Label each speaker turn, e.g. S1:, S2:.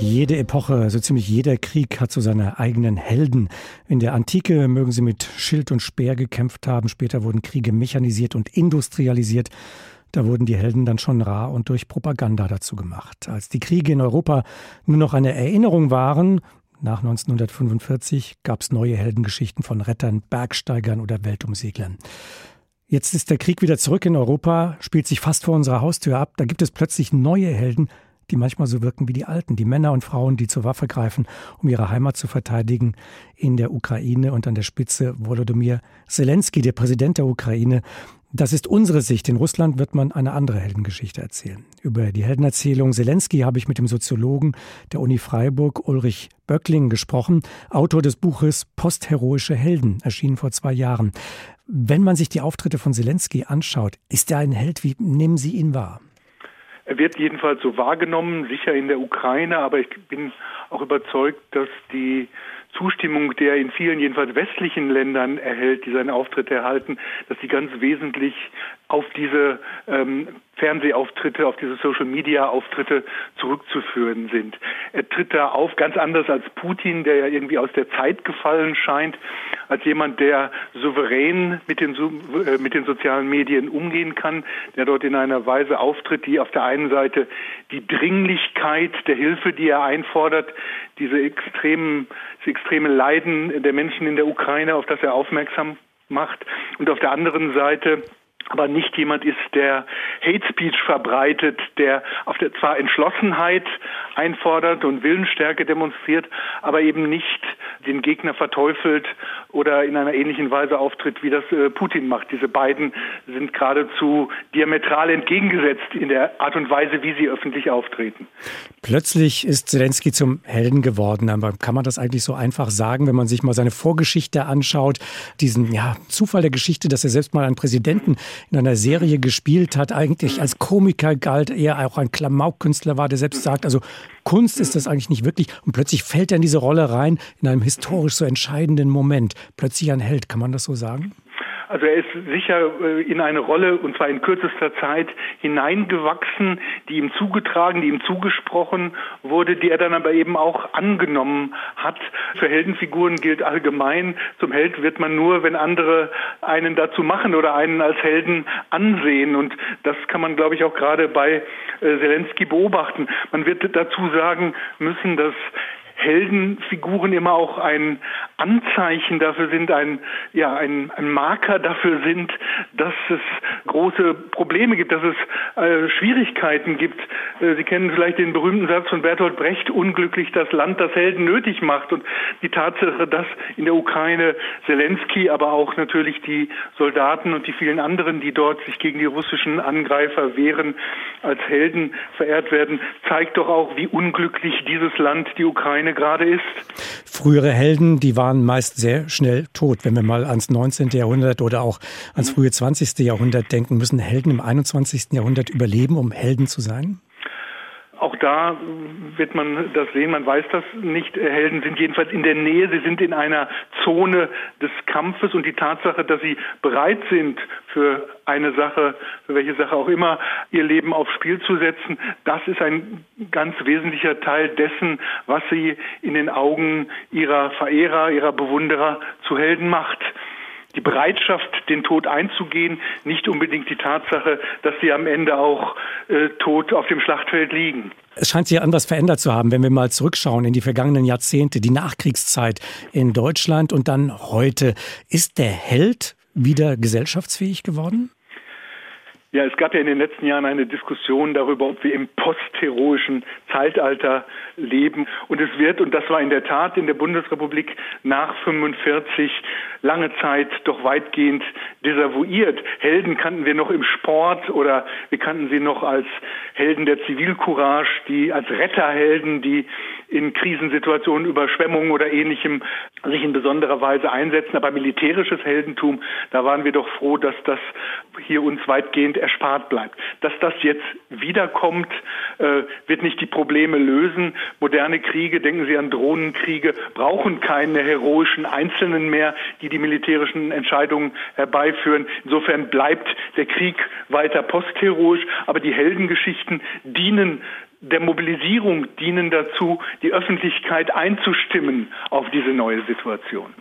S1: Jede Epoche, so ziemlich jeder Krieg hat so seine eigenen Helden. In der Antike mögen sie mit Schild und Speer gekämpft haben, später wurden Kriege mechanisiert und industrialisiert. Da wurden die Helden dann schon rar und durch Propaganda dazu gemacht. Als die Kriege in Europa nur noch eine Erinnerung waren, nach 1945 gab es neue Heldengeschichten von Rettern, Bergsteigern oder Weltumseglern. Jetzt ist der Krieg wieder zurück in Europa, spielt sich fast vor unserer Haustür ab. Da gibt es plötzlich neue Helden, die manchmal so wirken wie die Alten, die Männer und Frauen, die zur Waffe greifen, um ihre Heimat zu verteidigen in der Ukraine und an der Spitze Volodymyr Zelensky, der Präsident der Ukraine. Das ist unsere Sicht. In Russland wird man eine andere Heldengeschichte erzählen. Über die Heldenerzählung Zelensky habe ich mit dem Soziologen der Uni Freiburg Ulrich Böckling gesprochen, Autor des Buches Postheroische Helden, erschienen vor zwei Jahren. Wenn man sich die Auftritte von Zelensky anschaut, ist er ein Held? Wie nehmen Sie ihn wahr?
S2: Er wird jedenfalls so wahrgenommen, sicher in der Ukraine, aber ich bin auch überzeugt, dass die Zustimmung, die er in vielen, jedenfalls westlichen Ländern erhält, die seine Auftritte erhalten, dass die ganz wesentlich auf diese ähm, Fernsehauftritte, auf diese Social-Media-Auftritte zurückzuführen sind. Er tritt da auf ganz anders als Putin, der ja irgendwie aus der Zeit gefallen scheint, als jemand, der souverän mit den, äh, mit den sozialen Medien umgehen kann, der dort in einer Weise auftritt, die auf der einen Seite die Dringlichkeit der Hilfe, die er einfordert, diese extremen, das extreme Leiden der Menschen in der Ukraine, auf das er aufmerksam macht, und auf der anderen Seite aber nicht jemand ist, der Hate Speech verbreitet, der auf der zwar Entschlossenheit einfordert und Willensstärke demonstriert, aber eben nicht den Gegner verteufelt oder in einer ähnlichen Weise auftritt, wie das äh, Putin macht. Diese beiden sind geradezu diametral entgegengesetzt in der Art und Weise, wie sie öffentlich auftreten.
S1: Plötzlich ist Zelensky zum Helden geworden. Aber kann man das eigentlich so einfach sagen, wenn man sich mal seine Vorgeschichte anschaut, diesen ja, Zufall der Geschichte, dass er selbst mal einen Präsidenten in einer Serie gespielt hat, eigentlich als Komiker galt, eher auch ein Klamaukkünstler war, der selbst sagt, also Kunst ist das eigentlich nicht wirklich. Und plötzlich fällt er in diese Rolle rein, in einem historisch so entscheidenden Moment. Plötzlich ein Held, kann man das so sagen?
S2: Also er ist sicher äh, in eine Rolle, und zwar in kürzester Zeit, hineingewachsen, die ihm zugetragen, die ihm zugesprochen wurde, die er dann aber eben auch angenommen hat. Für Heldenfiguren gilt allgemein, zum Held wird man nur, wenn andere einen dazu machen oder einen als Helden ansehen. Und das kann man, glaube ich, auch gerade bei äh, Zelensky beobachten. Man wird dazu sagen müssen, dass Heldenfiguren immer auch ein Anzeichen dafür sind, ein, ja, ein, ein Marker dafür sind, dass es große Probleme gibt, dass es äh, Schwierigkeiten gibt. Äh, Sie kennen vielleicht den berühmten Satz von Bertolt Brecht, unglücklich das Land, das Helden nötig macht. Und die Tatsache, dass in der Ukraine Zelensky, aber auch natürlich die Soldaten und die vielen anderen, die dort sich gegen die russischen Angreifer wehren, als Helden verehrt werden, zeigt doch auch, wie unglücklich dieses Land, die Ukraine, Ukraine gerade ist?
S1: Frühere Helden, die waren meist sehr schnell tot. Wenn wir mal ans 19. Jahrhundert oder auch ans frühe 20. Jahrhundert denken, müssen Helden im 21. Jahrhundert überleben, um Helden zu sein?
S2: Auch da wird man das sehen, man weiß das nicht. Helden sind jedenfalls in der Nähe, sie sind in einer Zone des Kampfes. Und die Tatsache, dass sie bereit sind, für eine Sache, für welche Sache auch immer, ihr Leben aufs Spiel zu setzen, das ist ein ganz wesentlicher Teil dessen, was sie in den Augen ihrer Verehrer, ihrer Bewunderer zu Helden macht die Bereitschaft, den Tod einzugehen, nicht unbedingt die Tatsache, dass sie am Ende auch äh, tot auf dem Schlachtfeld liegen.
S1: Es scheint sich anders verändert zu haben, wenn wir mal zurückschauen in die vergangenen Jahrzehnte, die Nachkriegszeit in Deutschland und dann heute. Ist der Held wieder gesellschaftsfähig geworden?
S2: Ja, es gab ja in den letzten Jahren eine Diskussion darüber, ob wir im postheroischen Zeitalter leben. Und es wird, und das war in der Tat in der Bundesrepublik nach 45 lange Zeit doch weitgehend desavouiert. Helden kannten wir noch im Sport oder wir kannten sie noch als Helden der Zivilcourage, die als Retterhelden, die in Krisensituationen, Überschwemmungen oder ähnlichem sich in besonderer Weise einsetzen. Aber militärisches Heldentum, da waren wir doch froh, dass das hier uns weitgehend erspart bleibt. Dass das jetzt wiederkommt, äh, wird nicht die Probleme lösen. Moderne Kriege, denken Sie an Drohnenkriege, brauchen keine heroischen Einzelnen mehr, die die militärischen Entscheidungen herbeiführen. Insofern bleibt der Krieg weiter postheroisch, aber die Heldengeschichten dienen der Mobilisierung dienen dazu, die Öffentlichkeit einzustimmen auf diese neue Situation.